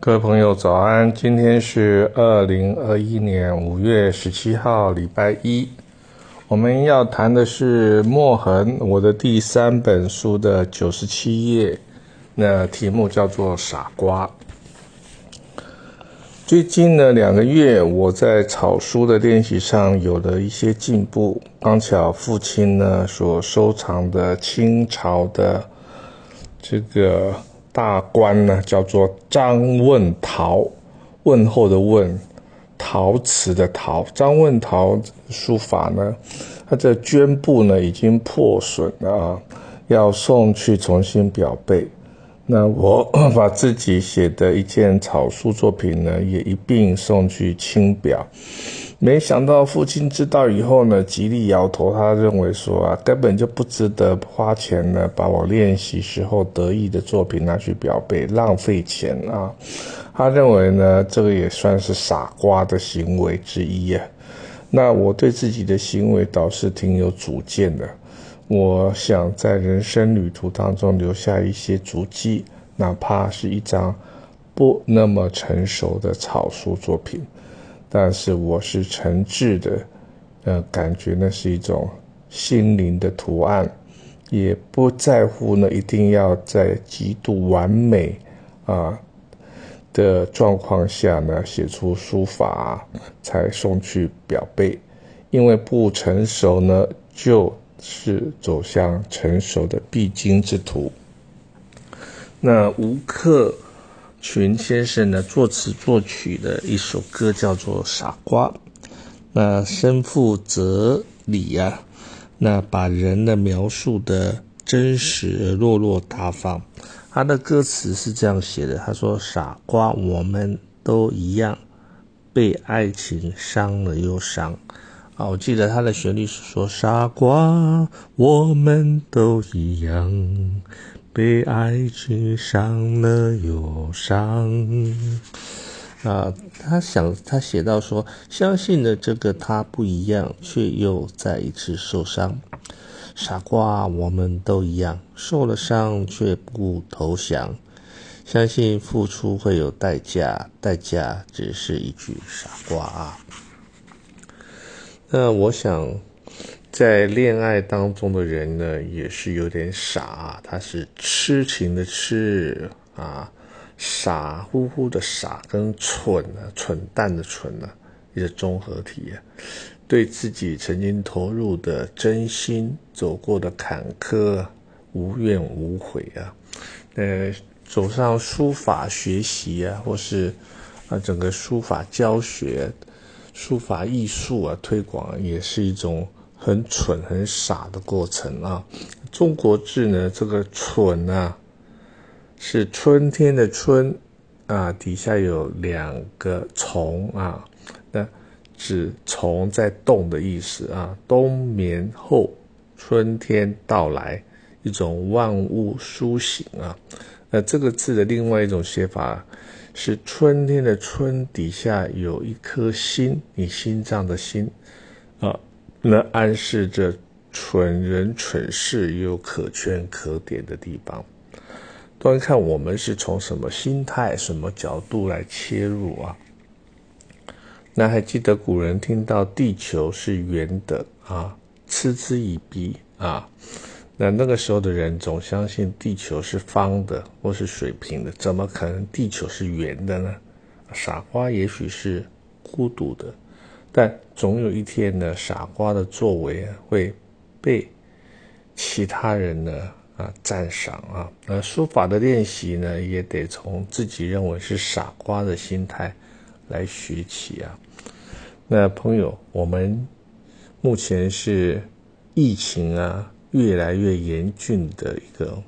各位朋友，早安！今天是二零二一年五月十七号，礼拜一。我们要谈的是墨痕，我的第三本书的九十七页。那题目叫做“傻瓜”。最近呢两个月，我在草书的练习上有了一些进步。刚巧父亲呢所收藏的清朝的这个。大官呢，叫做张问陶，问候的问，陶瓷的陶。张问陶书法呢，他的绢布呢已经破损了啊，要送去重新裱背。那我 把自己写的一件草书作品呢，也一并送去清表。没想到父亲知道以后呢，极力摇头。他认为说啊，根本就不值得花钱呢，把我练习时候得意的作品拿去表背，浪费钱啊。他认为呢，这个也算是傻瓜的行为之一啊。那我对自己的行为倒是挺有主见的。我想在人生旅途当中留下一些足迹，哪怕是一张不那么成熟的草书作品。但是我是诚挚的，呃，感觉那是一种心灵的图案，也不在乎呢，一定要在极度完美啊的状况下呢写出书法才送去表背，因为不成熟呢就是走向成熟的必经之途。那吴克。群先生呢作词作曲的一首歌叫做《傻瓜》，那身负哲理呀，那把人的描述的真实落落大方。他的歌词是这样写的：他说，傻瓜，我们都一样，被爱情伤了又伤。啊，我记得他的旋律是说，傻瓜，我们都一样。被爱情伤了又伤，啊，他想，他写到说，相信了这个他不一样，却又再一次受伤。傻瓜，我们都一样，受了伤却不投降，相信付出会有代价，代价只是一句傻瓜啊。那我想。在恋爱当中的人呢，也是有点傻，他是痴情的痴啊，傻乎乎的傻，跟蠢啊，蠢蛋的蠢啊，一个综合体啊，对自己曾经投入的真心走过的坎坷，无怨无悔啊，呃，走上书法学习啊，或是啊，整个书法教学、书法艺术啊推广，也是一种。很蠢、很傻的过程啊！中国字呢，这个“蠢”啊，是春天的“春”啊，底下有两个虫啊，那指虫在动的意思啊。冬眠后，春天到来，一种万物苏醒啊。那这个字的另外一种写法是春天的“春”底下有一颗心，你心脏的心啊。那暗示着蠢人蠢事也有可圈可点的地方，端看我们是从什么心态、什么角度来切入啊？那还记得古人听到地球是圆的啊，嗤之以鼻啊？那那个时候的人总相信地球是方的或是水平的，怎么可能地球是圆的呢？傻瓜也许是孤独的。但总有一天呢，傻瓜的作为会被其他人呢啊赞赏啊。那书法的练习呢，也得从自己认为是傻瓜的心态来学起啊。那朋友，我们目前是疫情啊越来越严峻的一个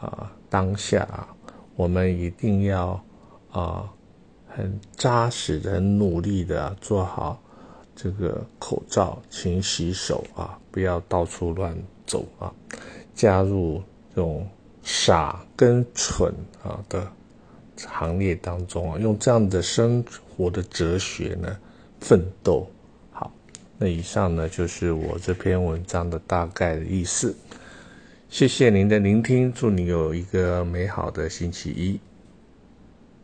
啊当下啊，我们一定要啊。很扎实的、很努力的做好这个口罩，勤洗手啊，不要到处乱走啊。加入这种傻跟蠢啊的行列当中啊，用这样的生活的哲学呢奋斗。那以上呢就是我这篇文章的大概的意思。谢谢您的聆听，祝你有一个美好的星期一。